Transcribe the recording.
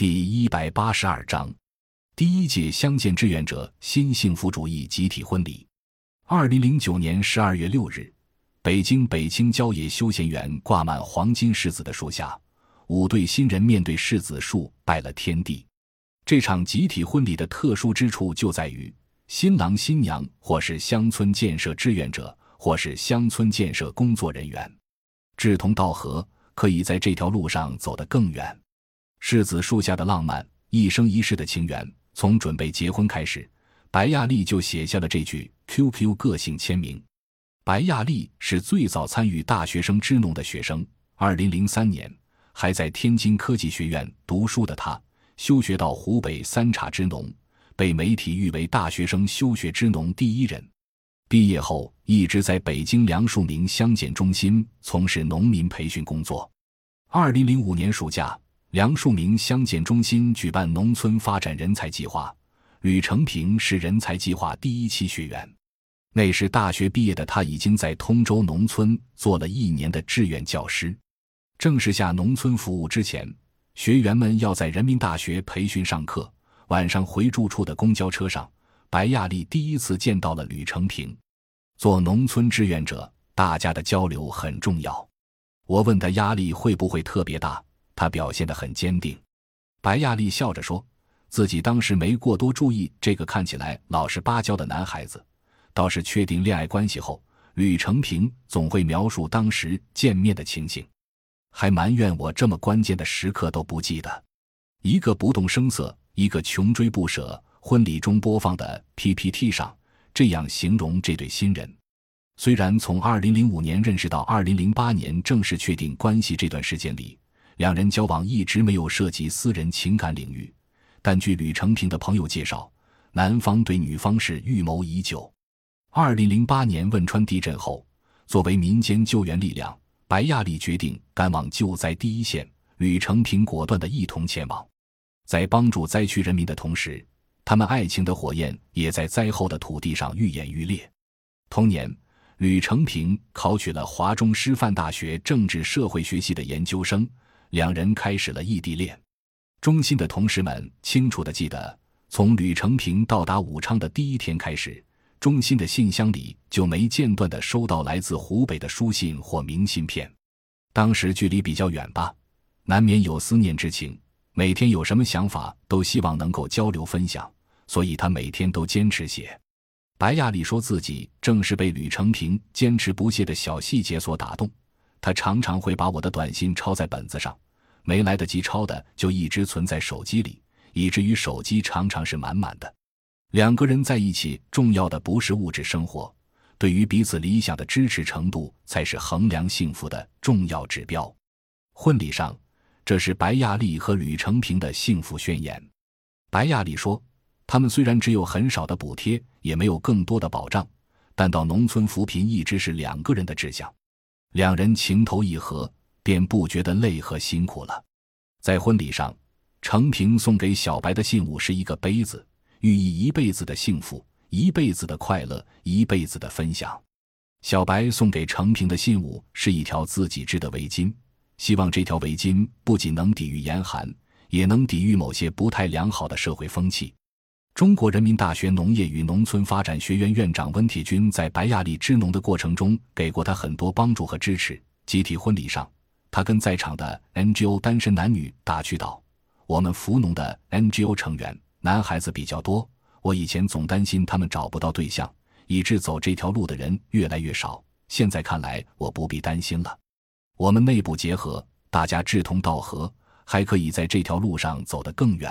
第一百八十二章，第一届乡建志愿者新幸福主义集体婚礼。二零零九年十二月六日，北京北青郊野休闲园挂满黄金柿子的树下，五对新人面对柿子树拜了天地。这场集体婚礼的特殊之处就在于，新郎新娘或是乡村建设志愿者，或是乡村建设工作人员，志同道合，可以在这条路上走得更远。柿子树下的浪漫，一生一世的情缘，从准备结婚开始，白亚丽就写下了这句 QQ 个性签名。白亚丽是最早参与大学生支农的学生。二零零三年，还在天津科技学院读书的她，休学到湖北三岔支农，被媒体誉为大学生休学支农第一人。毕业后，一直在北京梁漱溟乡检中心从事农民培训工作。二零零五年暑假。梁漱溟乡检中心举办农村发展人才计划，吕成平是人才计划第一期学员。那时大学毕业的他已经在通州农村做了一年的志愿教师。正式下农村服务之前，学员们要在人民大学培训上课。晚上回住处的公交车上，白亚丽第一次见到了吕成平。做农村志愿者，大家的交流很重要。我问他压力会不会特别大。他表现得很坚定，白亚丽笑着说：“自己当时没过多注意这个看起来老实巴交的男孩子，倒是确定恋爱关系后，吕成平总会描述当时见面的情形，还埋怨我这么关键的时刻都不记得。一个不动声色，一个穷追不舍。婚礼中播放的 PPT 上这样形容这对新人。虽然从2005年认识到2008年正式确定关系这段时间里。”两人交往一直没有涉及私人情感领域，但据吕成平的朋友介绍，男方对女方是预谋已久。二零零八年汶川地震后，作为民间救援力量，白亚丽决定赶往救灾第一线，吕成平果断的一同前往。在帮助灾区人民的同时，他们爱情的火焰也在灾后的土地上愈演愈烈。同年，吕成平考取了华中师范大学政治社会学系的研究生。两人开始了异地恋。中心的同事们清楚地记得，从吕成平到达武昌的第一天开始，中心的信箱里就没间断地收到来自湖北的书信或明信片。当时距离比较远吧，难免有思念之情。每天有什么想法，都希望能够交流分享，所以他每天都坚持写。白亚丽说自己正是被吕成平坚持不懈的小细节所打动。他常常会把我的短信抄在本子上，没来得及抄的就一直存在手机里，以至于手机常常是满满的。两个人在一起，重要的不是物质生活，对于彼此理想的支持程度才是衡量幸福的重要指标。婚礼上，这是白亚丽和吕成平的幸福宣言。白亚丽说：“他们虽然只有很少的补贴，也没有更多的保障，但到农村扶贫一直是两个人的志向。”两人情投意合，便不觉得累和辛苦了。在婚礼上，程平送给小白的信物是一个杯子，寓意一辈子的幸福、一辈子的快乐、一辈子的分享。小白送给程平的信物是一条自己织的围巾，希望这条围巾不仅能抵御严寒，也能抵御某些不太良好的社会风气。中国人民大学农业与农村发展学院院长温铁军在白亚丽支农的过程中给过他很多帮助和支持。集体婚礼上，他跟在场的 NGO 单身男女打趣道：“我们扶农的 NGO 成员男孩子比较多，我以前总担心他们找不到对象，以致走这条路的人越来越少。现在看来，我不必担心了。我们内部结合，大家志同道合，还可以在这条路上走得更远。”